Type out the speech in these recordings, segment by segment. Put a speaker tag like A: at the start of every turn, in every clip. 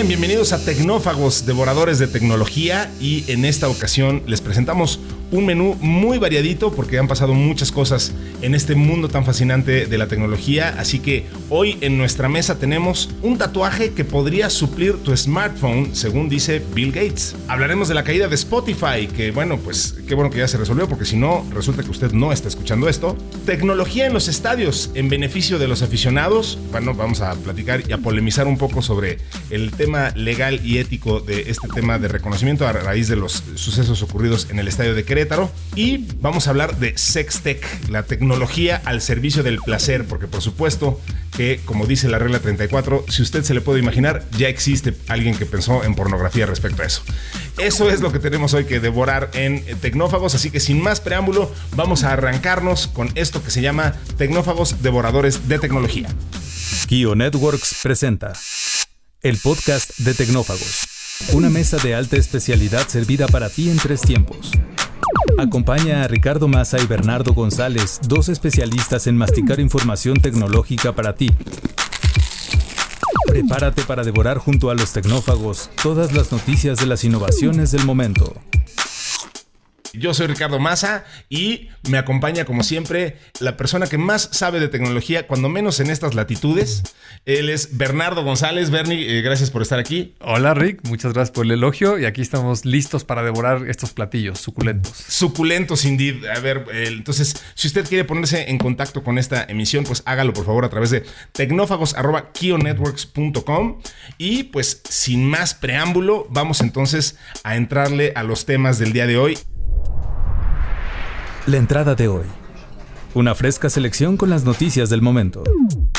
A: Bien, bienvenidos a Tecnófagos, devoradores de tecnología y en esta ocasión les presentamos un menú muy variadito porque han pasado muchas cosas en este mundo tan fascinante de la tecnología, así que hoy en nuestra mesa tenemos un tatuaje que podría suplir tu smartphone, según dice Bill Gates. Hablaremos de la caída de Spotify, que bueno, pues qué bueno que ya se resolvió porque si no, resulta que usted no está escuchando esto. Tecnología en los estadios en beneficio de los aficionados. Bueno, vamos a platicar y a polemizar un poco sobre el tema legal y ético de este tema de reconocimiento a raíz de los sucesos ocurridos en el estadio de Querétaro. Y vamos a hablar de Sextech, la tecnología al servicio del placer, porque por supuesto que, como dice la regla 34, si usted se le puede imaginar, ya existe alguien que pensó en pornografía respecto a eso. Eso es lo que tenemos hoy que devorar en Tecnófagos, así que sin más preámbulo, vamos a arrancarnos con esto que se llama Tecnófagos Devoradores de Tecnología.
B: Kio Networks presenta el podcast de Tecnófagos, una mesa de alta especialidad servida para ti en tres tiempos. Acompaña a Ricardo Massa y Bernardo González, dos especialistas en masticar información tecnológica para ti. Prepárate para devorar junto a los tecnófagos todas las noticias de las innovaciones del momento.
A: Yo soy Ricardo Massa y me acompaña como siempre la persona que más sabe de tecnología, cuando menos en estas latitudes. Él es Bernardo González. Bernie, eh, gracias por estar aquí.
C: Hola Rick, muchas gracias por el elogio y aquí estamos listos para devorar estos platillos suculentos.
A: Suculentos, indeed. A ver, eh, entonces, si usted quiere ponerse en contacto con esta emisión, pues hágalo por favor a través de tecnófagos.kionetworks.com y pues sin más preámbulo, vamos entonces a entrarle a los temas del día de hoy.
B: La entrada de hoy. Una fresca selección con las noticias del momento.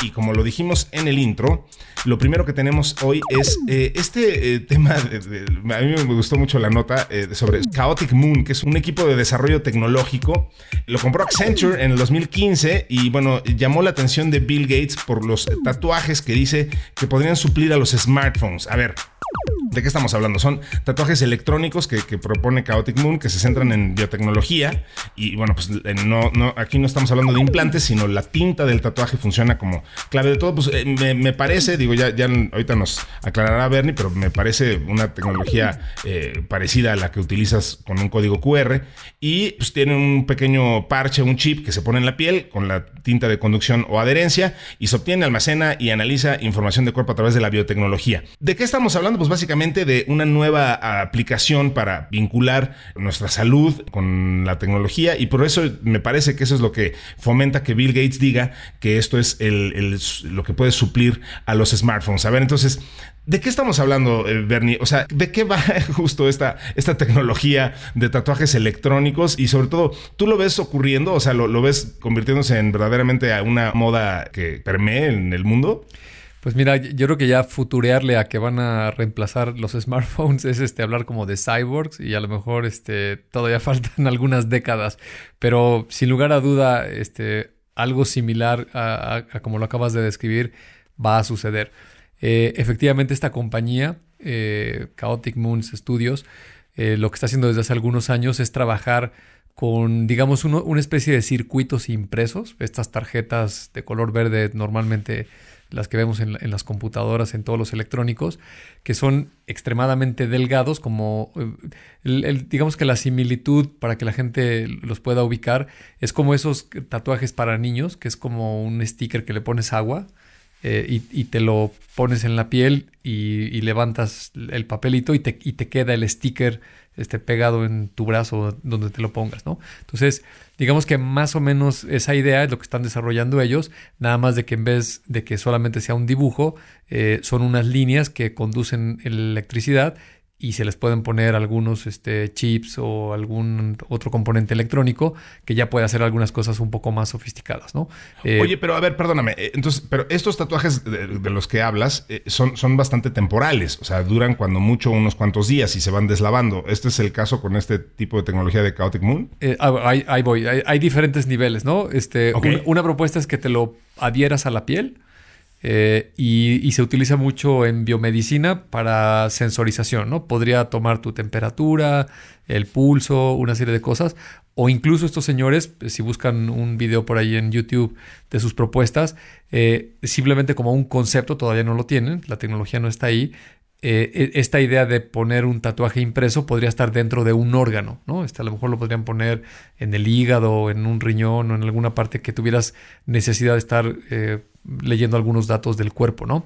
A: Y como lo dijimos en el intro, lo primero que tenemos hoy es eh, este eh, tema. A mí me gustó mucho la nota eh, sobre Chaotic Moon, que es un equipo de desarrollo tecnológico. Lo compró Accenture en el 2015 y bueno, llamó la atención de Bill Gates por los tatuajes que dice que podrían suplir a los smartphones. A ver, ¿De qué estamos hablando? Son tatuajes electrónicos que, propone Chaotic Moon que se centran en biotecnología. Y bueno, pues no, no, aquí no estamos hablando de implantes, sino la tinta del tatuaje funciona como clave de todo. Pues eh, me, me, parece, digo, ya, ya ahorita nos aclarará Bernie, pero me parece una tecnología eh, parecida a la que utilizas con un código QR. Y pues tiene un pequeño parche, un chip que se pone en la piel con la tinta de conducción o adherencia y se obtiene, almacena y analiza información de cuerpo a través de la biotecnología. ¿De qué estamos hablando? Pues básicamente de una nueva aplicación para vincular nuestra salud con la tecnología y por eso me parece que eso es lo que fomenta que Bill Gates diga que esto es el, lo que puede suplir a los smartphones. A ver, entonces, ¿De qué estamos hablando, eh, Bernie? O sea, ¿de qué va justo esta, esta tecnología de tatuajes electrónicos? Y sobre todo, ¿tú lo ves ocurriendo? O sea, ¿lo, lo ves convirtiéndose en verdaderamente a una moda que permee en el mundo?
C: Pues mira, yo creo que ya futurearle a que van a reemplazar los smartphones es este hablar como de cyborgs y a lo mejor este todavía faltan algunas décadas, pero sin lugar a duda este algo similar a, a, a como lo acabas de describir va a suceder. Eh, efectivamente esta compañía eh, Chaotic Moons Studios eh, lo que está haciendo desde hace algunos años es trabajar con, digamos, uno, una especie de circuitos impresos, estas tarjetas de color verde normalmente las que vemos en, las computadoras, en todos los electrónicos, que son extremadamente delgados, como el, digamos que la similitud para que la gente los pueda ubicar es como esos tatuajes para niños, que es como un sticker que le pones agua. Eh, y, te lo pones en la piel y, y levantas el papelito y te, y te, queda el sticker este, pegado en tu brazo donde te lo pongas, ¿no? Entonces, digamos que más o menos esa idea es lo que están desarrollando ellos, nada más de que en vez de que solamente sea un dibujo, eh, son unas líneas que conducen electricidad y se les pueden poner algunos este, chips o algún otro componente electrónico que ya puede hacer algunas cosas un poco más sofisticadas, ¿no?
A: Eh, Oye, pero a ver, perdóname, eh, entonces, pero estos tatuajes de, de los que hablas eh, son, son bastante temporales, o sea, duran cuando mucho unos cuantos días y se van deslavando. ¿Este es el caso con este tipo de tecnología de Chaotic Moon?
C: Eh, ahí, ahí, voy, hay, hay, diferentes niveles, ¿no? Este, okay. una propuesta es que te lo adhieras a la piel. Eh, y, se utiliza mucho en biomedicina para sensorización, ¿no? Podría tomar tu temperatura, el pulso, una serie de cosas. O incluso estos señores, si buscan un video por ahí en YouTube de sus propuestas, eh, simplemente como un concepto, todavía no lo tienen, la tecnología no está ahí, eh, e, esta idea de poner un tatuaje impreso podría estar dentro de un órgano, ¿no? Este, a lo mejor lo podrían poner en el hígado, en un riñón o en alguna parte que tuvieras necesidad de estar leyendo algunos datos del cuerpo, ¿no?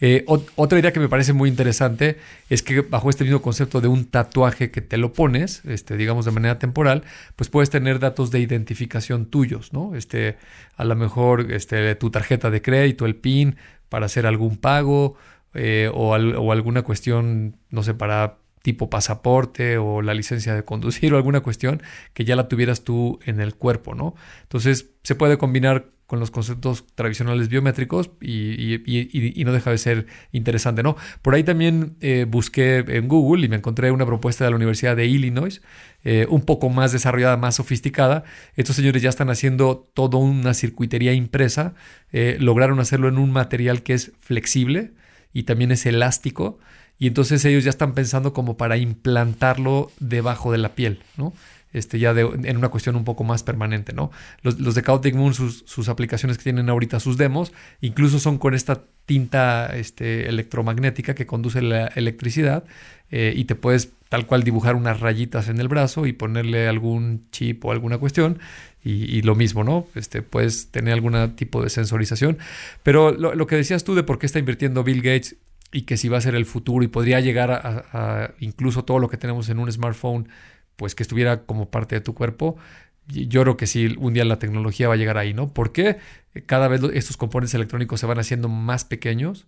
C: Eh, otra idea que me parece muy interesante es que bajo este mismo concepto de un tatuaje que te lo pones, este, digamos de manera temporal, pues puedes tener datos de identificación tuyos, ¿no? Este, a lo mejor este, tu tarjeta de crédito, el PIN, para hacer algún pago, eh, o, alguna cuestión, no sé, para tipo pasaporte o la licencia de conducir o alguna cuestión que ya la tuvieras tú en el cuerpo, ¿no? Entonces se puede combinar con los conceptos tradicionales biométricos y, no deja de ser interesante, ¿no? Por ahí también eh, busqué en Google y me encontré una propuesta de la Universidad de Illinois, eh, un poco más desarrollada, más sofisticada. Estos señores ya están haciendo toda una circuitería impresa, lograron hacerlo en un material que es flexible, y también es elástico. Y entonces ellos ya están pensando como para implantarlo debajo de la piel, ¿no? Este, ya en una cuestión un poco más permanente, ¿no? Los, de Chaotic Moon, sus, aplicaciones que tienen ahorita, sus demos, incluso son con esta tinta este, electromagnética que conduce la electricidad eh, y te puedes tal cual dibujar unas rayitas en el brazo y ponerle algún chip o alguna cuestión y, lo mismo, ¿no? Este, puedes tener algún tipo de sensorización. Pero lo, que decías tú de por qué está invirtiendo Bill Gates y que si va a ser el futuro y podría llegar a, incluso todo lo que tenemos en un smartphone, pues que estuviera como parte de tu cuerpo, yo creo que sí, un día la tecnología va a llegar ahí, ¿no? Porque cada vez estos componentes electrónicos se van haciendo más pequeños.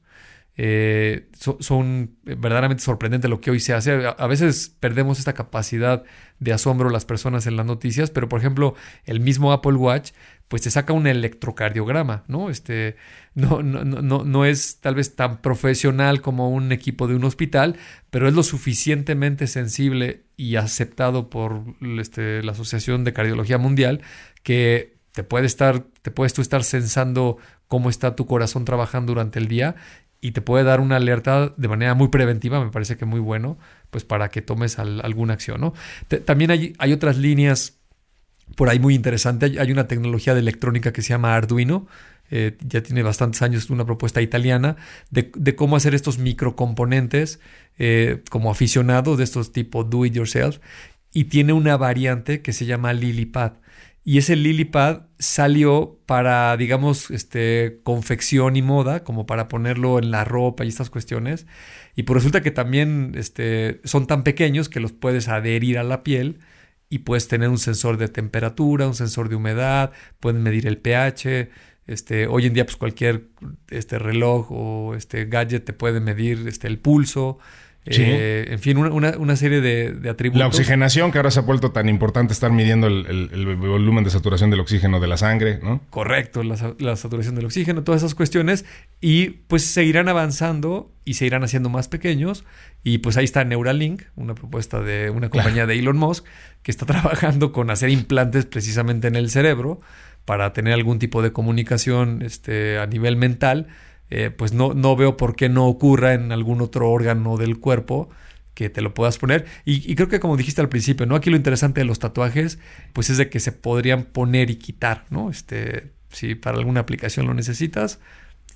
C: Eh, son verdaderamente sorprendentes lo que hoy se hace. A, veces perdemos esta capacidad de asombro las personas en las noticias, pero por ejemplo, el mismo Apple Watch, pues te saca un electrocardiograma, ¿no? Este, no, no, no, no es tal vez tan profesional como un equipo de un hospital, pero es lo suficientemente sensible y aceptado por este, la Asociación de Cardiología Mundial que te puede estar, te puedes tú estar sensando cómo está tu corazón trabajando durante el día y te puede dar una alerta de manera muy preventiva, me parece que muy bueno, pues para que tomes alguna acción, ¿no? también hay, hay, otras líneas por ahí muy interesantes. Hay una tecnología de electrónica que se llama Arduino, eh, ya tiene bastantes años una propuesta italiana de, cómo hacer estos microcomponentes eh, como aficionado de estos tipo do it yourself y tiene una variante que se llama Lilipad y ese Lilipad salió para, digamos, este, confección y moda, como para ponerlo en la ropa y estas cuestiones. Y pues resulta que también este, son tan pequeños que los puedes adherir a la piel y puedes tener un sensor de temperatura, un sensor de humedad, pueden medir el pH. Este, hoy en día, pues cualquier este, reloj o este gadget te puede medir este, el pulso. Eh, en fin, una, serie de, atributos.
A: La oxigenación, que ahora se ha vuelto tan importante estar midiendo el, volumen de saturación del oxígeno de la sangre, ¿no?
C: Correcto, la, saturación del oxígeno, todas esas cuestiones. Y pues seguirán avanzando y se irán haciendo más pequeños. Y pues ahí está Neuralink, una propuesta de una compañía de Elon Musk, que está trabajando con hacer implantes precisamente en el cerebro para tener algún tipo de comunicación este, a nivel mental eh, pues no, no veo por qué no ocurra en algún otro órgano del cuerpo que te lo puedas poner. Y, creo que como dijiste al principio, ¿no? Aquí lo interesante de los tatuajes, pues es de que se podrían poner y quitar, ¿no? Este, si para alguna aplicación lo necesitas,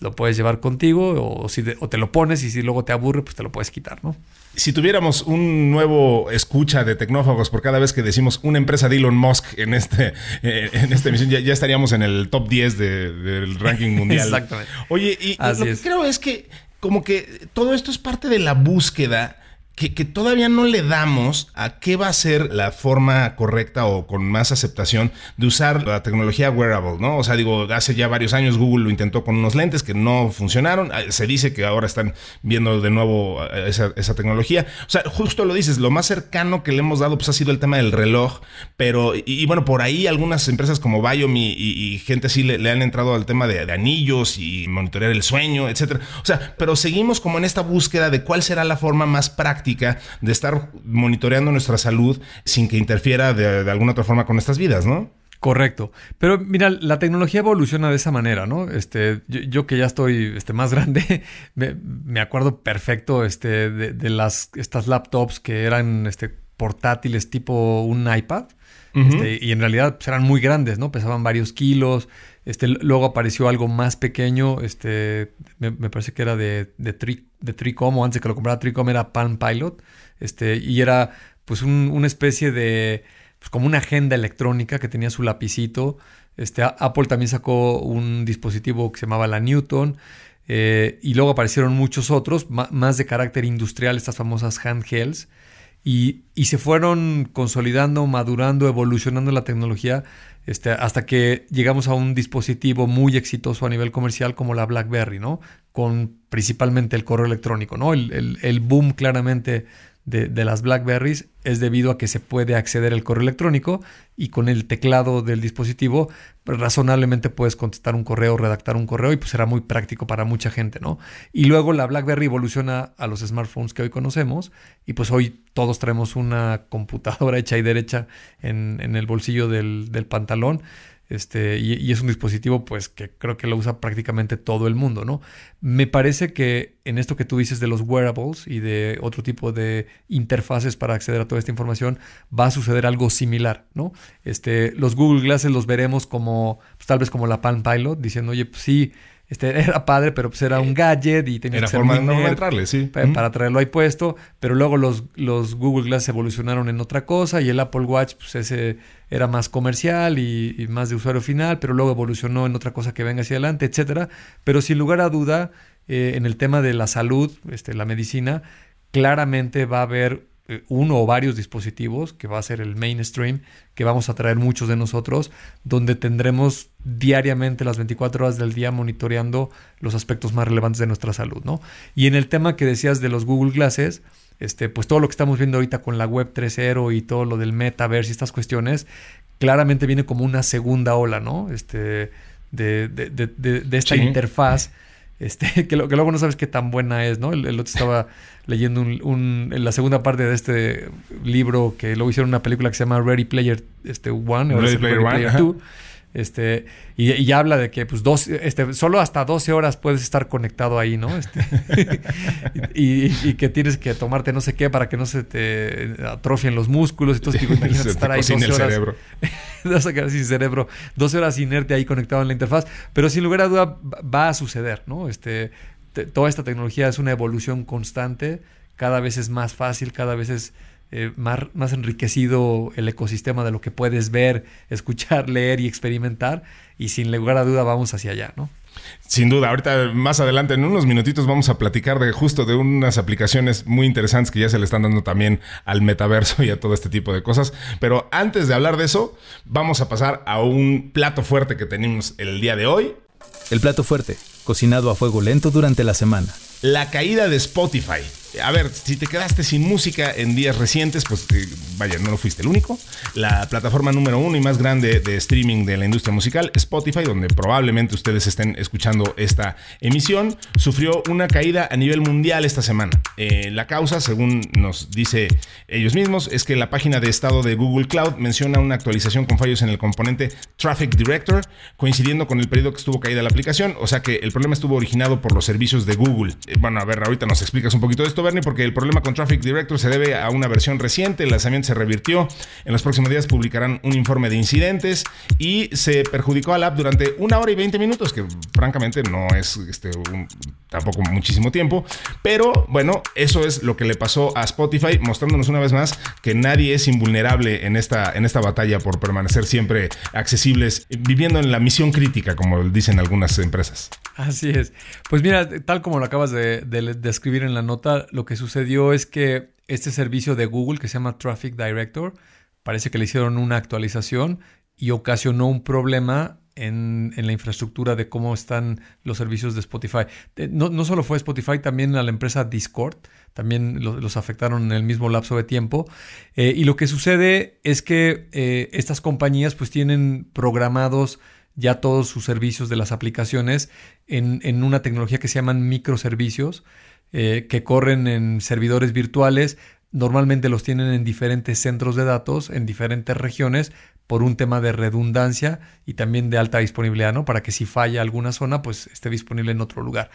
C: lo puedes llevar contigo o, si o te lo pones y si luego te aburre, pues te lo puedes quitar, ¿no?
A: Si tuviéramos un nuevo escucha de tecnófagos por cada vez que decimos una empresa de Elon Musk en, este, eh, en esta emisión, ya, estaríamos en el top 10 del ranking mundial.
C: Exactamente.
A: Oye, y lo que creo es que como que todo esto es parte de la búsqueda que, todavía no le damos a qué va a ser la forma correcta o con más aceptación de usar la tecnología wearable, ¿no? O sea, digo, hace ya varios años Google lo intentó con unos lentes que no funcionaron. Ah, se dice que ahora están viendo de nuevo eh, esa, tecnología. O sea, justo lo dices, lo más cercano que le hemos dado pues ha sido el tema del reloj, pero y, bueno, por ahí algunas empresas como Biomi y, gente así le, han entrado al tema de, de anillos y monitorear el sueño, etcétera. O sea, pero seguimos como en esta búsqueda de cuál será la forma más práctica de estar monitoreando nuestra salud sin que interfiera de, alguna otra forma con nuestras vidas, ¿no?
C: Correcto. Pero mira, la tecnología evoluciona de esa manera, ¿no? Este, yo, que ya estoy este, más grande, me, acuerdo perfecto este, de, las, estas laptops que eran este, portátiles tipo un iPad. Este, y en realidad pues, eran muy grandes, ¿no? Pesaban varios kilos. Este, luego apareció algo más pequeño, este, me, parece que era de, de, Tricom, o antes que lo comprara Tricom era Palm Pilot, este, y era pues una especie de, pues como una agenda electrónica que tenía su lapicito. Este, Apple también sacó un dispositivo que se llamaba la Newton, eh, y luego aparecieron muchos otros, más de carácter industrial, estas famosas handhelds, y, y, se fueron consolidando, madurando, evolucionando la tecnología este, hasta que llegamos a un dispositivo muy exitoso a nivel comercial como la BlackBerry, ¿no? Con principalmente el correo electrónico, ¿no? El, el boom claramente de, las Blackberries es debido a que se puede acceder al correo electrónico y con el teclado del dispositivo razonablemente puedes contestar un correo, redactar un correo y pues será muy práctico para mucha gente, ¿no? Y luego la BlackBerry evoluciona a los smartphones que hoy conocemos y pues hoy todos traemos una computadora hecha y derecha en, en el bolsillo del, del pantalón este, y, es un dispositivo pues que creo que lo usa prácticamente todo el mundo, ¿no? Me parece que en esto que tú dices de los wearables y de otro tipo de interfaces para acceder a toda esta información, va a suceder algo similar, ¿no? Este, los Google Glasses los veremos como, pues, tal vez como la Palm Pilot, diciendo, oye, pues sí, este, era padre, pero pues era un gadget y tenía
A: que
C: ser
A: forma de entrarle, sí.
C: Para, traerlo ahí puesto, pero luego los, los Google Glass evolucionaron en otra cosa y el Apple Watch, pues ese era más comercial y, más de usuario final, pero luego evolucionó en otra cosa que venga hacia adelante, etcétera. Pero sin lugar a duda, eh, en el tema de la salud, este, la medicina, claramente va a haber uno o varios dispositivos, que va a ser el mainstream, que vamos a traer muchos de nosotros, donde tendremos diariamente las 24 horas del día monitoreando los aspectos más relevantes de nuestra salud, ¿no? Y en el tema que decías de los Google Glasses, este, pues todo lo que estamos viendo ahorita con la web 3.0 y todo lo del metaverse y estas cuestiones, claramente viene como una segunda ola, ¿no? Este, de, de, esta interfaz este, que, luego no sabes qué tan buena es, ¿no? El, otro estaba leyendo un, la segunda parte de este libro que luego hicieron una película que se llama Ready Player este, One,
A: Ready, Player, One,
C: este, y, habla de que pues dos, este, solo hasta 12 horas puedes estar conectado ahí, ¿no? Este, y, que tienes que tomarte no sé qué para que no se te atrofien los músculos. Entonces, digo, imagínate estar ahí 12 horas.
A: Cerebro.
C: vas a quedar sin cerebro. 12 horas inerte ahí conectado en la interfaz. Pero sin lugar a duda va a suceder, ¿no? Este, toda esta tecnología es una evolución constante. Cada vez es más fácil, cada vez es eh, más, enriquecido el ecosistema de lo que puedes ver, escuchar, leer y experimentar. Y sin lugar a duda vamos hacia allá, ¿no?
A: Sin duda, ahorita más adelante, en unos minutitos, vamos a platicar de justo de unas aplicaciones muy interesantes que ya se le están dando también al metaverso y a todo este tipo de cosas. Pero antes de hablar de eso, vamos a pasar a un plato fuerte que tenemos el día de hoy.
B: El plato fuerte, cocinado a fuego lento durante la semana.
A: La caída de Spotify a ver, si te quedaste sin música en días recientes, pues eh, vaya, no lo fuiste el único. La plataforma número uno y más grande de streaming de la industria musical, Spotify, donde probablemente ustedes estén escuchando esta emisión, sufrió una caída a nivel mundial esta semana. Eh, la causa, según nos dice ellos mismos, es que la página de estado de Google Cloud menciona una actualización con fallos en el componente Traffic Director, coincidiendo con el periodo que estuvo caída la aplicación. O sea que el problema estuvo originado por los servicios de Google. Eh, bueno, a ver, ahorita nos explicas un poquito de esto Bernie, porque el problema con Traffic Director se debe a una versión reciente. El lanzamiento se revirtió. En los próximos días publicarán un informe de incidentes y se perjudicó al app durante una hora y 20 minutos, que francamente no es este, tampoco muchísimo tiempo. Pero bueno, eso es lo que le pasó a Spotify, mostrándonos una vez más que nadie es invulnerable en esta, en esta batalla por permanecer siempre accesibles, viviendo en la misión crítica, como dicen algunas empresas.
C: Así es. Pues mira, tal como lo acabas de, describir en la nota, lo que sucedió es que este servicio de Google que se llama Traffic Director, parece que le hicieron una actualización y ocasionó un problema en, la infraestructura de cómo están los servicios de Spotify. Eh, no, no solo fue Spotify, también a la empresa Discord, también los, afectaron en el mismo lapso de tiempo. Eh, y lo que sucede es que eh, estas compañías pues tienen programados ya todos sus servicios de las aplicaciones en, una tecnología que se llaman microservicios, eh, que corren en servidores virtuales. Normalmente los tienen en diferentes centros de datos, en diferentes regiones, por un tema de redundancia y también de alta disponibilidad, ¿no? Para que si falla alguna zona, pues esté disponible en otro lugar.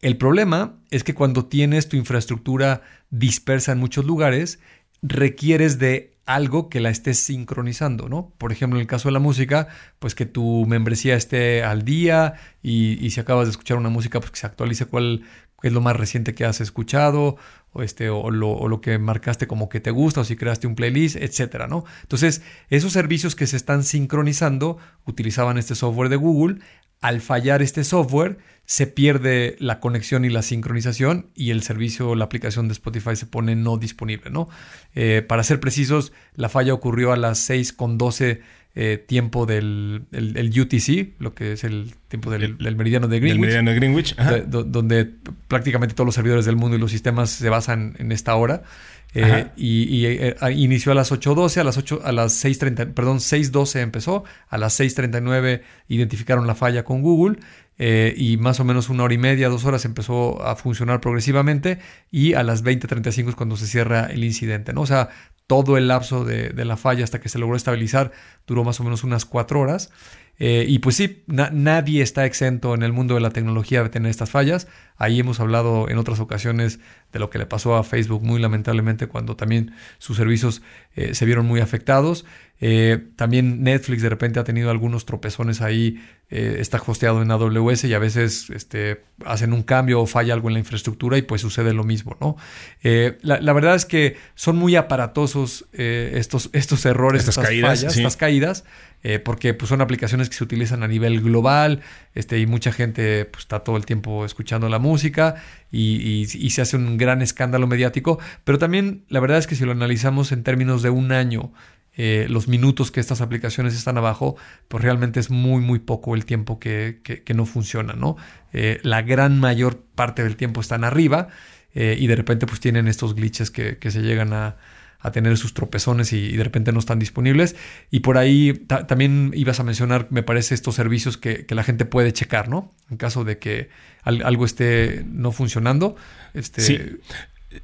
C: El problema es que cuando tienes tu infraestructura dispersa en muchos lugares, requieres de algo que la estés sincronizando, ¿no? Por ejemplo, en el caso de la música, pues que tu membresía esté al día y, si acabas de escuchar una música, pues que se actualice cuál es lo más reciente que has escuchado o, este, o, lo, que marcaste como que te gusta o si creaste un playlist, etcétera, ¿no? Entonces, esos servicios que se están sincronizando utilizaban este software de Google. Al fallar este software, se pierde la conexión y la sincronización y el servicio, la aplicación de Spotify se pone no disponible, ¿no? Eh, para ser precisos, la falla ocurrió a las 6.12 eh, tiempo del UTC, lo que es el tiempo del, meridiano de Greenwich.
A: meridiano de Greenwich,
C: donde prácticamente todos los servidores del mundo y los sistemas se basan en esta hora. Eh, y, inició a las 8.12, a las 8, a las 6.30, perdón, 6.12 empezó, a las 6.39 identificaron la falla con Google eh, y más o menos una hora y media, dos horas empezó a funcionar progresivamente y a las 20.35 es cuando se cierra el incidente, ¿no? O sea, todo el lapso de, la falla hasta que se logró estabilizar duró más o menos unas cuatro horas. Eh, y pues sí, nadie está exento en el mundo de la tecnología de tener estas fallas. Ahí hemos hablado en otras ocasiones de lo que le pasó a Facebook muy lamentablemente cuando también sus servicios eh, se vieron muy afectados. Eh, también Netflix de repente ha tenido algunos tropezones ahí, eh, está hosteado en AWS y a veces este, hacen un cambio o falla algo en la infraestructura y pues sucede lo mismo, ¿no? La, verdad es que son muy aparatosos estos, estos errores, estas, fallas, estas caídas. Porque pues, son aplicaciones que se utilizan a nivel global este, y mucha gente pues, está todo el tiempo escuchando la música y, se hace un gran escándalo mediático, pero también la verdad es que si lo analizamos en términos de un año, eh, los minutos que estas aplicaciones están abajo, pues realmente es muy, muy poco el tiempo que, no funciona, ¿no? Eh, la gran mayor parte del tiempo están arriba eh, y de repente pues tienen estos glitches que, se llegan a, tener sus tropezones y, de repente no están disponibles. Y por ahí también ibas a mencionar, me parece, estos servicios que, que, la gente puede checar, ¿no? En caso de que algo esté no funcionando. Este,
A: sí.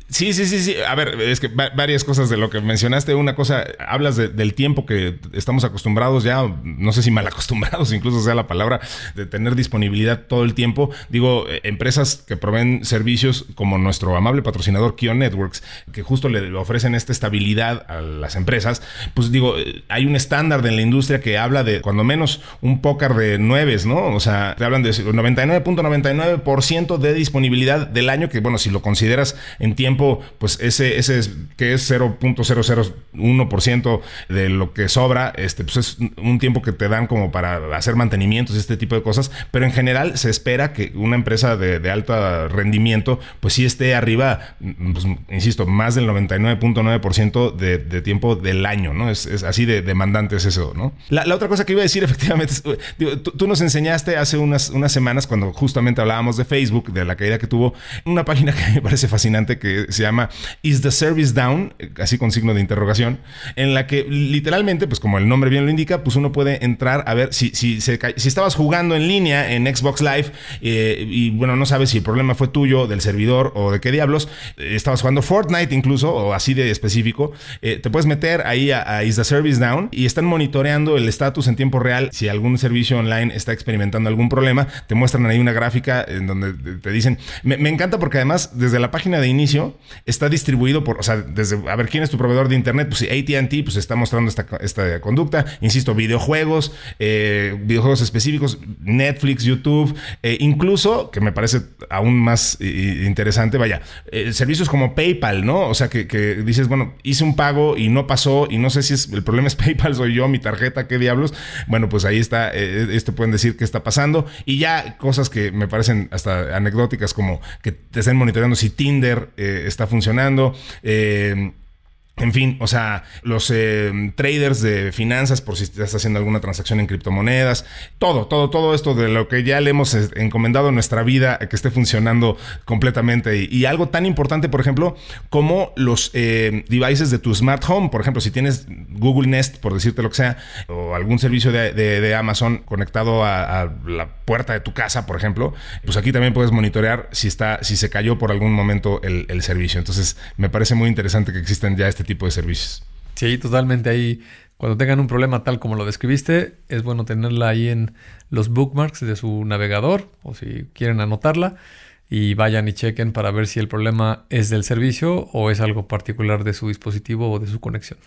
A: Sí, sí, sí, sí. A ver, es que varias cosas de lo que mencionaste. Una cosa, hablas del tiempo que estamos acostumbrados ya, no sé si mal acostumbrados, incluso sea la palabra, de tener disponibilidad todo el tiempo. Digo, eh, empresas que proveen servicios como nuestro amable patrocinador Kio Networks, que justo le ofrecen esta estabilidad a las empresas, pues digo, eh, hay un estándar en la industria que habla de cuando menos un pócar de nueves, ¿no? O sea, te hablan de 99.99% de disponibilidad del año, que bueno, si lo consideras en tiempo, pues ese, ese es, que es 0.001% de lo que sobra, este, pues es un tiempo que te dan como para hacer mantenimientos y este tipo de cosas, pero en general se espera que una empresa de, de alto rendimiento, pues sí esté arriba, pues, insisto, más del 99.9% de, de tiempo del año, ¿no? Es, así de demandante es eso, ¿no? La, otra cosa que iba a decir efectivamente, tú, nos enseñaste hace unas, unas semanas cuando justamente hablábamos de Facebook, de la caída que tuvo, una página que me parece fascinante que se llama Is the Service Down, así con signo de interrogación, en la que literalmente, pues como el nombre bien lo indica, pues uno puede entrar a ver si, si, estabas jugando en línea en Xbox Live eh, y bueno, no sabes si el problema fue tuyo, del servidor o de qué diablos, eh, estabas jugando Fortnite incluso o así de específico, eh, te puedes meter ahí a, Is the Service Down y están monitoreando el estatus en tiempo real. Si algún servicio online está experimentando algún problema, te muestran ahí una gráfica en donde te dicen, me encanta porque además desde la página de inicio, está distribuido por, o sea, desde, a ver, ¿quién es tu proveedor de Internet? Pues ATT, pues está mostrando esta, esta conducta. Insisto, videojuegos, eh, videojuegos específicos, Netflix, YouTube, eh, incluso, que me parece aún más eh, interesante, vaya, servicios como PayPal, ¿no? O sea, que, que, dices, bueno, hice un pago y no pasó y no sé si es, el problema es PayPal, soy yo, mi tarjeta, qué diablos. Bueno, pues ahí está, esto pueden decir qué está pasando. Y ya cosas que me parecen hasta anecdóticas como que te estén monitoreando si Tinder está funcionando. Eh, en fin, o sea, los eh, traders de finanzas, por si estás haciendo alguna transacción en criptomonedas, todo, todo, todo esto de lo que ya le hemos eh, encomendado en nuestra vida que esté funcionando completamente. Y, algo tan importante, por ejemplo, como los eh, devices de tu smart home. Por ejemplo, si tienes Google Nest, por decirte lo que sea, o algún servicio de, Amazon conectado a, la puerta de tu casa, por ejemplo, pues aquí también puedes monitorear si está, si se cayó por algún momento el, el servicio. Entonces, me parece muy interesante que existen ya este este tipo de servicios.
C: Sí, totalmente. Ahí, cuando tengan un problema tal como lo describiste, es bueno tenerla ahí en los bookmarks de su navegador o si quieren anotarla. y vayan y chequen para ver si el problema es del servicio o es algo particular de su dispositivo o de su conexión.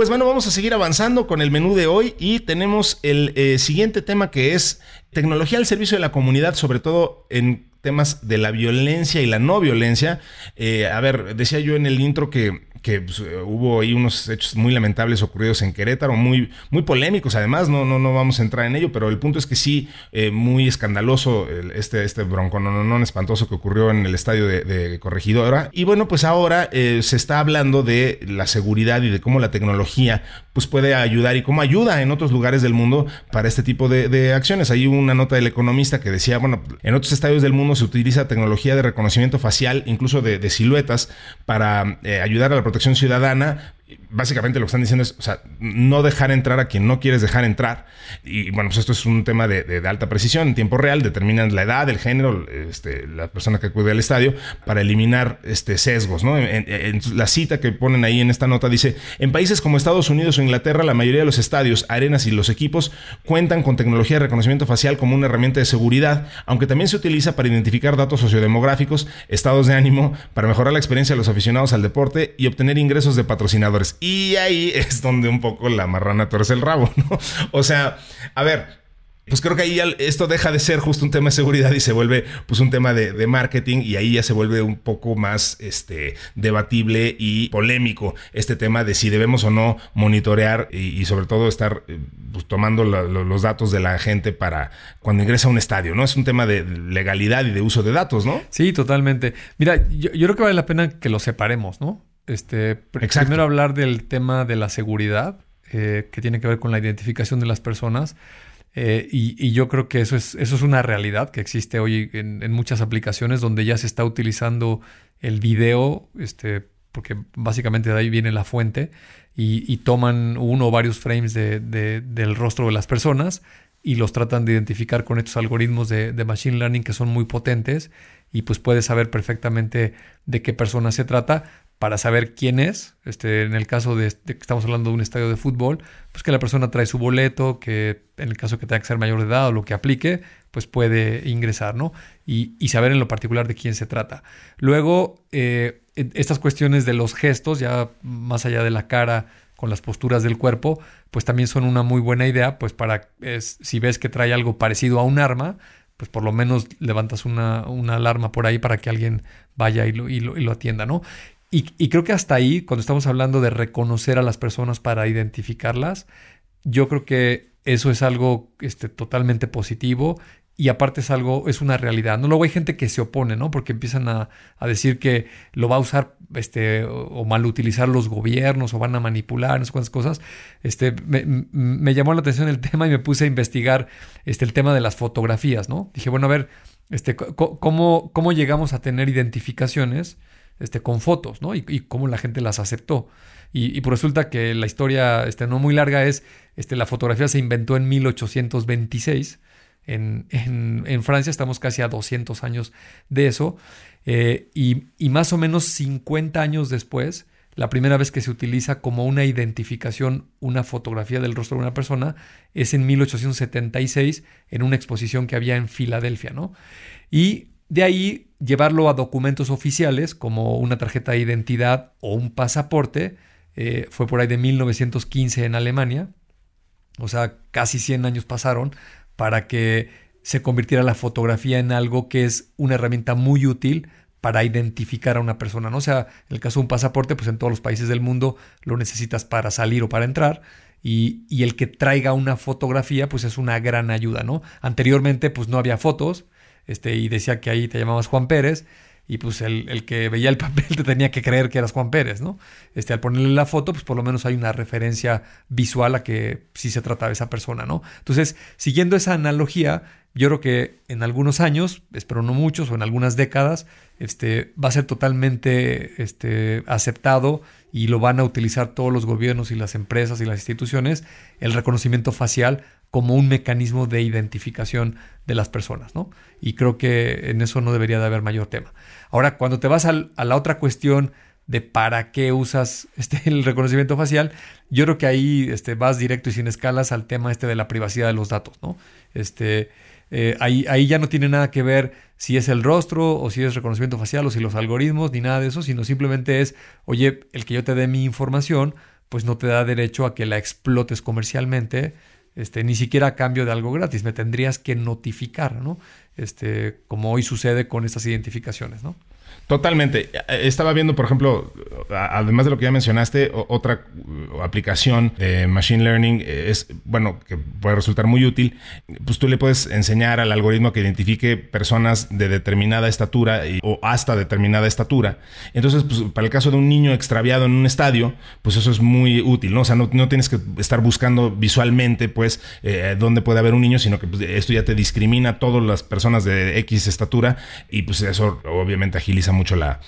A: Pues bueno, vamos a seguir avanzando con el menú de hoy y tenemos el eh, siguiente tema que es tecnología al servicio de la comunidad, sobre todo en temas de la violencia y la no violencia. Eh, a ver, decía yo en el intro que que pues, hubo ahí unos hechos muy lamentables ocurridos en Querétaro, muy, muy polémicos además, no, no, no vamos a entrar en ello, pero el punto es que sí, eh, muy escandaloso este, este bronco no, no, no, espantoso que ocurrió en el estadio de, Corregidora. Y bueno, pues ahora eh, se está hablando de la seguridad y de cómo la tecnología pues puede ayudar y cómo ayuda en otros lugares del mundo para este tipo de, acciones. Hay una nota del economista que decía, bueno, en otros estadios del mundo se utiliza tecnología de reconocimiento facial, incluso de, siluetas, para eh, ayudar a la protección ciudadana básicamente lo que están diciendo es, o sea, no dejar entrar a quien no quieres dejar entrar. Y bueno, pues esto es un tema de, alta precisión, en tiempo real, determinan la edad, el género, este, la persona que acude al estadio, para eliminar este, sesgos, ¿no? La cita que ponen ahí en esta nota dice, en países como Estados Unidos o Inglaterra, la mayoría de los estadios, arenas y los equipos cuentan con tecnología de reconocimiento facial como una herramienta de seguridad, aunque también se utiliza para identificar datos sociodemográficos, estados de ánimo, para mejorar la experiencia de los aficionados al deporte y obtener ingresos de patrocinadores. Y ahí es donde un poco la marrana torce el rabo, ¿no? O sea, a ver, pues creo que ahí esto deja de ser justo un tema de seguridad y se vuelve pues un tema de, marketing y ahí ya se vuelve un poco más este, debatible y polémico este tema de si debemos o no monitorear y, sobre todo estar eh, pues, tomando los datos de la gente para cuando ingresa a un estadio, ¿no? Es un tema de legalidad y de uso de datos, ¿no?
C: Sí, totalmente. Mira, yo, creo que vale la pena que lo separemos, ¿no? Este, primero hablar del tema de la seguridad, eh, que tiene que ver con la identificación de las personas. Eh, y, yo creo que eso es, eso es una realidad que existe hoy en, muchas aplicaciones donde ya se está utilizando el video, este, porque básicamente de ahí viene la fuente, y, toman uno o varios frames del rostro de las personas y los tratan de identificar con estos algoritmos de, de, machine learning que son muy potentes y pues puedes saber perfectamente de qué persona se trata, para saber quién es. Este, en el caso de, que estamos hablando de un estadio de fútbol, pues que la persona trae su boleto, que en el caso que tenga que ser mayor de edad o lo que aplique, pues puede ingresar, ¿no? Y, saber en lo particular de quién se trata. Luego, eh, estas cuestiones de los gestos, ya más allá de la cara, con las posturas del cuerpo, pues también son una muy buena idea, pues para, si ves que trae algo parecido a un arma, pues por lo menos levantas una, alarma por ahí para que alguien vaya y lo, y lo atienda, ¿no? Y, creo que hasta ahí, cuando estamos hablando de reconocer a las personas para identificarlas, yo creo que eso es algo este, totalmente positivo y aparte es algo, es una realidad. ¿no? Luego hay gente que se opone, ¿no? Porque empiezan a, decir que lo va a usar este, o, mal utilizar los gobiernos o van a manipular, no sé cuántas cosas. Este, me, llamó la atención el tema y me puse a investigar este, el tema de las fotografías, ¿no? Dije, bueno, a ver, este, ¿cómo, cómo llegamos a tener identificaciones? Este, con fotos, ¿no? Y, cómo la gente las aceptó. Y, pues resulta que la historia este, no muy larga es, este, la fotografía se inventó en 1826 en, en, Francia, estamos casi a 200 años de eso, eh, y, y, más o menos 50 años después, la primera vez que se utiliza como una identificación una fotografía del rostro de una persona es en 1876 en una exposición que había en Filadelfia, ¿no? Y de ahí llevarlo a documentos oficiales como una tarjeta de identidad o un pasaporte. Eh, fue por ahí de 1915 en Alemania. O sea, casi 100 años pasaron para que se convirtiera la fotografía en algo que es una herramienta muy útil para identificar a una persona. ¿no? O sea, en el caso de un pasaporte, pues en todos los países del mundo lo necesitas para salir o para entrar. Y, y, el que traiga una fotografía, pues es una gran ayuda, ¿no? Anteriormente, pues no había fotos, este, y decía que ahí te llamabas Juan Pérez, y pues el, que veía el papel te tenía que creer que eras Juan Pérez, ¿no? Este, al ponerle la foto, pues por lo menos hay una referencia visual a que sí se trata de esa persona, ¿no? Entonces, siguiendo esa analogía, yo creo que en algunos años, espero no muchos, o en algunas décadas, este, va a ser totalmente este, aceptado y lo van a utilizar todos los gobiernos y las empresas y las instituciones, el reconocimiento facial como un mecanismo de identificación de las personas, ¿no? Y creo que en eso no debería de haber mayor tema. Ahora, cuando te vas a la otra cuestión de para qué usas este, el reconocimiento facial, yo creo que ahí este, vas directo y sin escalas al tema este de la privacidad de los datos, ¿no? Este, Eh, ahí, ahí ya no tiene nada que ver si es el rostro o si es reconocimiento facial o si los algoritmos, ni nada de eso, sino simplemente es, oye, el que yo te dé mi información, pues no te da derecho a que la explotes comercialmente, este, ni siquiera a cambio de algo gratis, me tendrías que notificar, ¿no? Este, como hoy sucede con estas identificaciones, ¿no?
A: Totalmente. Estaba viendo, por ejemplo, además de lo que ya mencionaste, otra aplicación de Machine Learning es, bueno, que puede resultar muy útil. Pues tú le puedes enseñar al algoritmo que identifique personas de determinada estatura o hasta determinada estatura. Entonces, pues, para el caso de un niño extraviado en un estadio, pues eso es muy útil, ¿no? O sea, no, tienes que estar buscando visualmente, pues, eh, dónde puede haber un niño, sino que pues, esto ya te discrimina a todas las personas de X estatura y pues eso obviamente agiliza mucho la,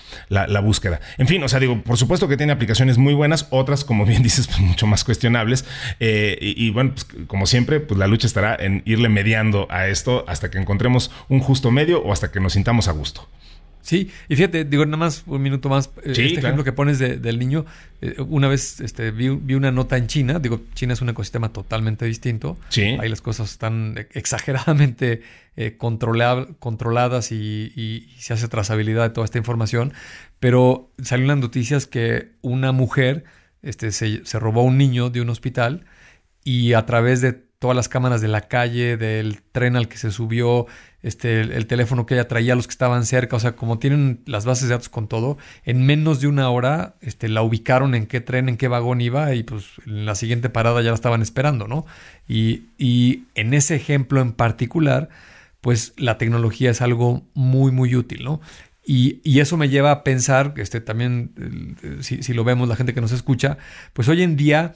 A: búsqueda. En fin, o sea, digo, por supuesto que tiene aplicaciones muy buenas, otras, como bien dices, pues mucho más cuestionables. Eh, y, bueno, pues, como siempre, pues la lucha estará en irle mediando a esto hasta que encontremos un justo medio o hasta que nos sintamos a gusto.
C: Sí, y fíjate, digo nada más un minuto más, eh, este ejemplo que pones del niño, eh, una vez este, vi, una nota en China, digo, China es un ecosistema totalmente distinto,
A: sí.
C: ahí las cosas están exageradamente eh, controladas y, se hace trazabilidad de toda esta información, pero salió las noticias que una mujer este, se, se robó a un niño de un hospital y a través de todas las cámaras de la calle, del tren al que se subió, este, el, teléfono que ella traía, los que estaban cerca, o sea, como tienen las bases de datos con todo, en menos de una hora este, la ubicaron en qué tren, en qué vagón iba y pues en la siguiente parada ya la estaban esperando, ¿no? Y, y en ese ejemplo en particular, pues la tecnología es algo muy, muy útil, ¿no? Y, y, eso me lleva a pensar, este, también, si, si, lo vemos, la gente que nos escucha, pues hoy en día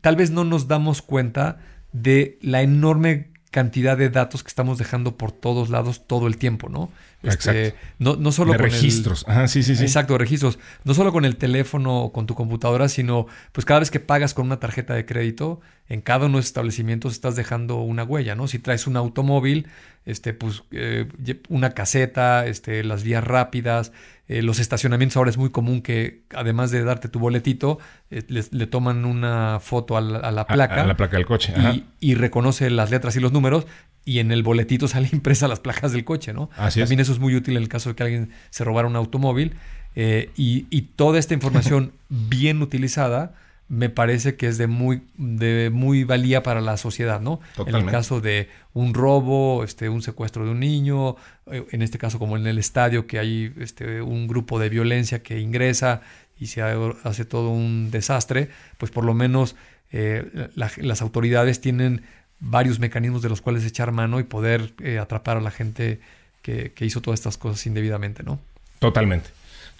C: tal vez no nos damos cuenta de la enorme cantidad de datos que estamos dejando por todos lados todo el tiempo, ¿no?
A: Este,
C: exacto. No, no solo con
A: registros. Ajá, sí, sí, sí.
C: Exacto, registros. No solo con el teléfono o con tu computadora, sino pues cada vez que pagas con una tarjeta de crédito, en cada uno de los establecimientos estás dejando una huella, ¿no? Si traes un automóvil, este, pues eh, una caseta, este, las vías rápidas, eh, los estacionamientos ahora es muy común que además de darte tu boletito, eh, le, toman una foto a la, placa.
A: A, la placa del coche.
C: Y, reconoce las letras y los números y en el boletito sale impresa las placas del coche, ¿no?
A: Así
C: También eso es muy útil en el caso de que alguien se robara un automóvil. y, y toda esta información bien utilizada me parece que es de muy, de muy valía para la sociedad, ¿no? En el caso de un robo, este, un secuestro de un niño, eh, en este caso como en el estadio, que hay este, un grupo de violencia que ingresa y se hace todo un desastre, pues por lo menos eh, las autoridades tienen varios mecanismos de los cuales echar mano y poder eh, atrapar a la gente que, que hizo todas estas cosas indebidamente, ¿no?
A: Totalmente.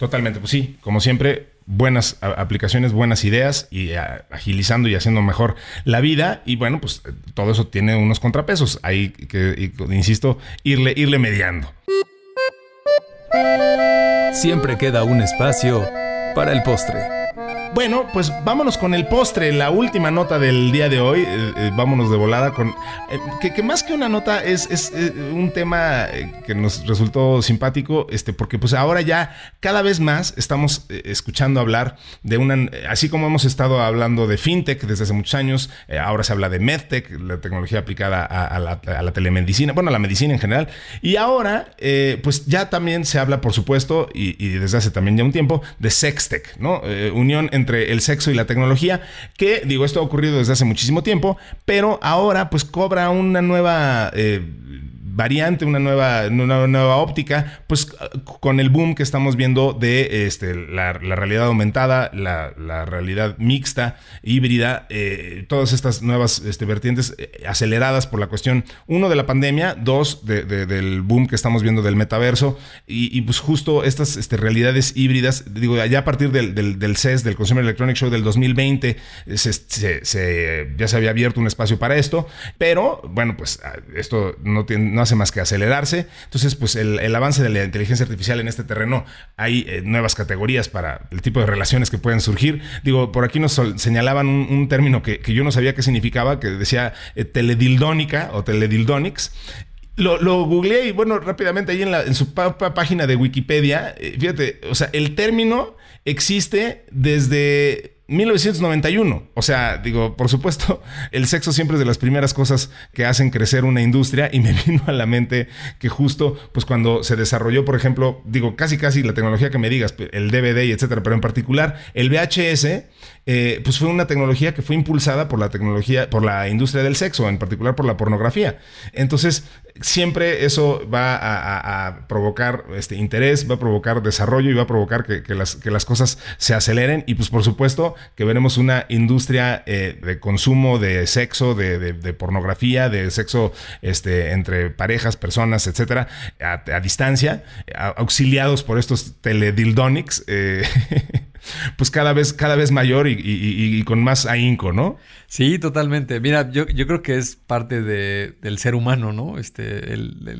A: Totalmente, pues sí, como siempre, buenas aplicaciones, buenas ideas y agilizando y haciendo mejor la vida. Y bueno, pues todo eso tiene unos contrapesos. Hay que, insisto, irle, irle mediando.
B: Siempre queda un espacio para el postre.
A: Bueno, pues vámonos con el postre, la última nota del día de hoy. Eh, eh, vámonos de volada con. Eh, que, más que una nota es, es un tema que nos resultó simpático, este, porque pues ahora ya cada vez más estamos escuchando hablar de una. Así como hemos estado hablando de fintech desde hace muchos años, ahora se habla de medtech, la tecnología aplicada a, la, telemedicina, bueno, a la medicina en general. Y ahora, pues ya también se habla, por supuesto, y, desde hace también ya un tiempo, de sextech, ¿no? unión entre entre el sexo y la tecnología, que digo, esto ha ocurrido desde hace muchísimo tiempo, pero ahora pues cobra una nueva... Eh, variante, una nueva, una nueva óptica, pues con el boom que estamos viendo de este, la, realidad aumentada, la, realidad mixta, híbrida, eh, todas estas nuevas este, vertientes eh, aceleradas por la cuestión, uno, de la pandemia, dos, del boom que estamos viendo del metaverso, y, pues justo estas este, realidades híbridas, digo, ya a partir del, CES, del Consumer Electronic Show del 2020, se, ya se había abierto un espacio para esto, pero bueno, pues ah, esto no, tiene, hace más que acelerarse. Entonces, pues el, avance de la inteligencia artificial en este terreno, hay eh, nuevas categorías para el tipo de relaciones que pueden surgir. Digo, por aquí nos señalaban un, término que, yo no sabía qué significaba, que decía eh, teledildónica o teledildonics. Lo, lo, googleé y bueno, rápidamente ahí en, la, en su página de Wikipedia, eh, fíjate, o sea, el término existe desde 1991. O sea, digo, por supuesto, el sexo siempre es de las primeras cosas que hacen crecer una industria y me vino a la mente que justo, pues cuando se desarrolló, por ejemplo, digo, casi casi la tecnología que me digas, el DVD y etcétera, pero en particular el VHS, eh, pues fue una tecnología que fue impulsada por la tecnología, por la industria del sexo, en particular por la pornografía. Entonces, siempre eso va a, provocar este interés, va a provocar desarrollo y va a provocar que, las, que las cosas se aceleren. Y pues por supuesto que veremos una industria eh, de consumo de sexo, de, pornografía, de sexo este, entre parejas, personas, etcétera, a, distancia, auxiliados por estos teledildonics. Eh, pues cada vez, cada vez mayor y, con más ahínco, ¿no?
C: Sí, totalmente. Mira, yo, yo creo que es parte de, del ser humano, ¿no? Este,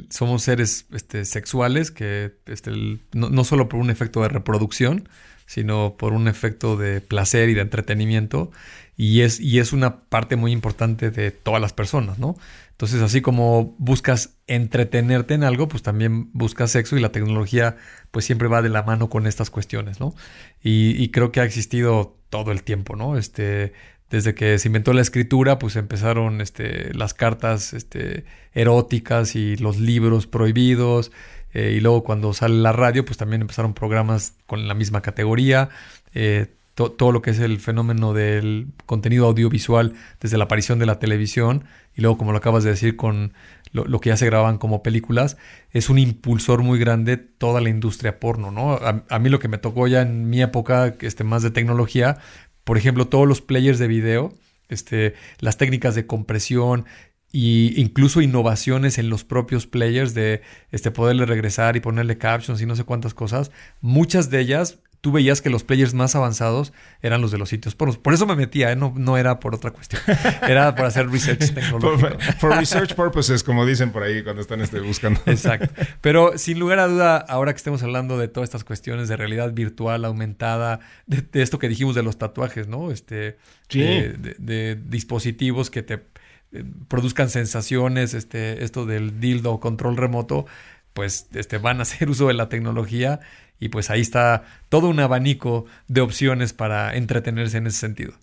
C: somos seres este, sexuales que este, no, no, solo por un efecto de reproducción, sino por un efecto de placer y de entretenimiento. Y es, y es una parte muy importante de todas las personas, ¿no? Entonces, así como buscas entretenerte en algo, pues también buscas sexo y la tecnología pues siempre va de la mano con estas cuestiones, ¿no? Y, creo que ha existido todo el tiempo, ¿no? Este, desde que se inventó la escritura, pues empezaron este, las cartas este, eróticas y los libros prohibidos. Eh, y luego cuando sale la radio, pues también empezaron programas con la misma categoría. Eh, todo lo que es el fenómeno del contenido audiovisual desde la aparición de la televisión y luego, como lo acabas de decir, con lo, que ya se graban como películas, es un impulsor muy grande toda la industria porno, ¿no? A, mí lo que me tocó ya en mi época, este, más de tecnología, por ejemplo, todos los players de video, este, las técnicas de compresión, e incluso innovaciones en los propios players de este, poderle regresar y ponerle captions y no sé cuántas cosas, muchas de ellas tú veías que los players más avanzados eran los de los sitios pornos. Por eso me metía, ¿eh? no, no era por otra cuestión. Era por hacer research tecnológico.
A: For, research purposes, como dicen por ahí cuando están este, buscando.
C: Exacto. Pero sin lugar a duda, ahora que estemos hablando de todas estas cuestiones de realidad virtual aumentada, de, esto que dijimos de los tatuajes, ¿no? Este, de, dispositivos que te produzcan sensaciones, este, esto del dildo control remoto, pues este, van a hacer uso de la tecnología y pues ahí está todo un abanico de opciones para entretenerse en ese sentido.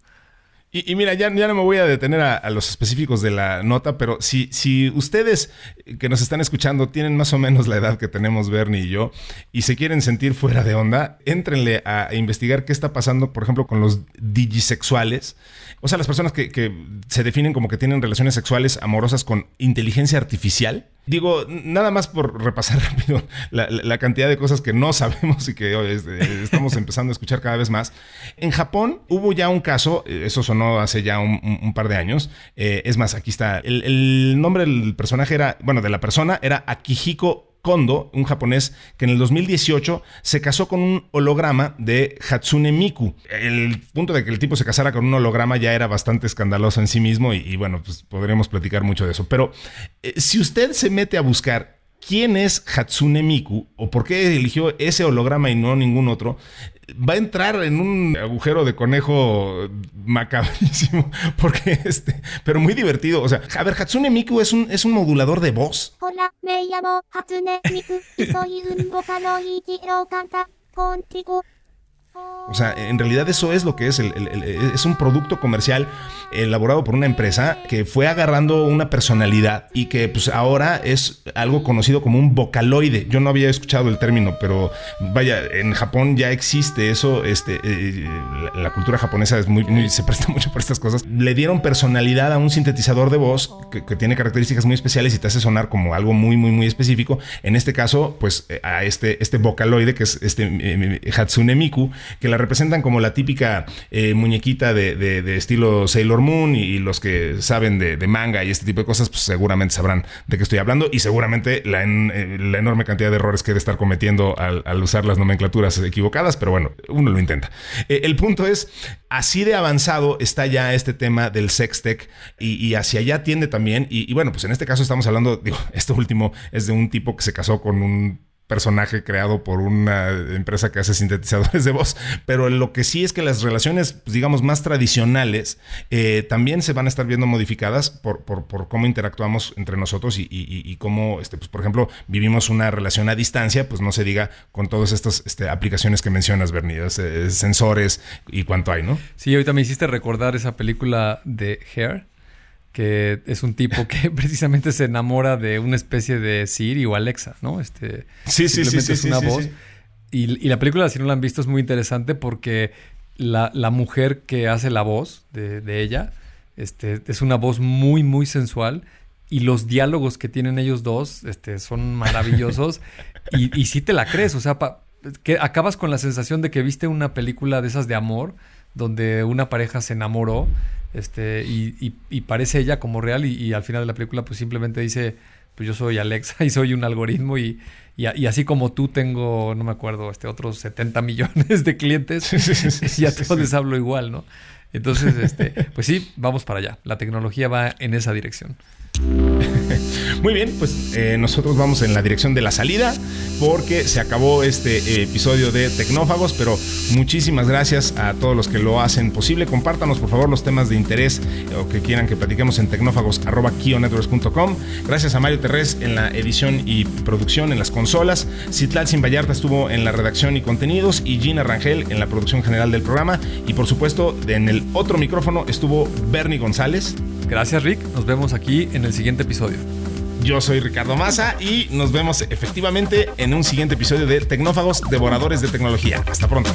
A: Y, mira, ya, ya, no me voy a detener a, los específicos de la nota, pero si, si ustedes que nos están escuchando tienen más o menos la edad que tenemos Bernie y yo y se quieren sentir fuera de onda, éntrenle a, investigar qué está pasando, por ejemplo, con los digisexuales. O sea, las personas que, que se definen como que tienen relaciones sexuales amorosas con inteligencia artificial Digo, nada más por repasar rápido la, cantidad de cosas que no sabemos y que eh, estamos empezando a escuchar cada vez más. En Japón hubo ya un caso, eh, eso sonó hace ya un, par de años. Eh, es más, aquí está. El, el, nombre del personaje era, bueno, de la persona era Akihiko Kondo, un japonés que en el 2018 se casó con un holograma de Hatsune Miku. El punto de que el tipo se casara con un holograma ya era bastante escandaloso en sí mismo y, bueno, pues podríamos platicar mucho de eso. Pero eh, si usted se mete a buscar quién es Hatsune Miku o por qué eligió ese holograma y no ningún otro, va a entrar en un agujero de conejo macabrísimo, porque este, pero muy divertido. O sea, a ver, Hatsune Miku es un, es un modulador de voz. Hola, me llamo Hatsune Miku y soy un vocalo y quiero cantar contigo. O sea, en realidad eso es lo que es. es un producto comercial elaborado por una empresa que fue agarrando una personalidad y que pues ahora es algo conocido como un vocaloide. Yo no había escuchado el término, pero vaya, en Japón ya existe eso. Este, eh, la, cultura japonesa es muy, se presta mucho por estas cosas. Le dieron personalidad a un sintetizador de voz que, tiene características muy especiales y te hace sonar como algo muy, muy, muy específico. En este caso, pues eh, a este, este vocaloide que es este eh, Hatsune Miku, que la representan como la típica eh, muñequita de, estilo Sailor Moon y, los que saben de, manga y este tipo de cosas, pues seguramente sabrán de qué estoy hablando y seguramente la, eh, enorme cantidad de errores que debe estar cometiendo al, usar las nomenclaturas equivocadas, pero bueno, uno lo intenta. Eh, el punto es, así de avanzado está ya este tema del sextech y, y hacia allá tiende también, y, y bueno, pues en este caso estamos hablando, digo, este último es de un tipo que se casó con un personaje creado por una empresa que hace sintetizadores de voz, pero lo que sí es que las relaciones, pues, digamos, más tradicionales eh, también se van a estar viendo modificadas por, por, cómo interactuamos entre nosotros y, cómo, este, pues, por ejemplo, vivimos una relación a distancia, pues no se diga con todas estas este, aplicaciones que mencionas, Bernie, sensores y cuánto hay, ¿no?
C: Sí, ahorita me hiciste recordar esa película de Hair que es un tipo que precisamente se enamora de una especie de Siri o Alexa, ¿no? Este,
A: sí, sí, sí, sí,
C: es una voz. Y, la película, si no la han visto, es muy interesante porque la, mujer que hace la voz de, ella este, es una voz muy, muy sensual y los diálogos que tienen ellos dos este, son maravillosos y, y sí te la crees, o sea, que acabas con la sensación de que viste una película de esas de amor donde una pareja se enamoró este, y, parece ella como real y, al final de la película pues simplemente dice, pues yo soy Alexa y soy un algoritmo y, así como tú tengo, no me acuerdo, este, otros 70 millones de clientes y a todos les hablo igual, ¿no? Entonces, este, pues sí, vamos para allá. La tecnología va en esa dirección.
A: Muy bien, pues eh, nosotros vamos en la dirección de la salida porque se acabó este eh, episodio de Tecnófagos, pero muchísimas gracias a todos los que lo hacen posible. Compártanos por favor los temas de interés o que quieran que platiquemos en tecnófagos.com. Gracias a Mario Terrés en la edición y producción en las consolas. Citlal Sin Vallarta estuvo en la redacción y contenidos y Gina Rangel en la producción general del programa. Y por supuesto, en el otro micrófono estuvo Bernie González.
C: Gracias Rick, nos vemos aquí en el siguiente episodio.
A: Yo soy Ricardo Massa y nos vemos efectivamente en un siguiente episodio de Tecnófagos Devoradores de Tecnología. Hasta pronto.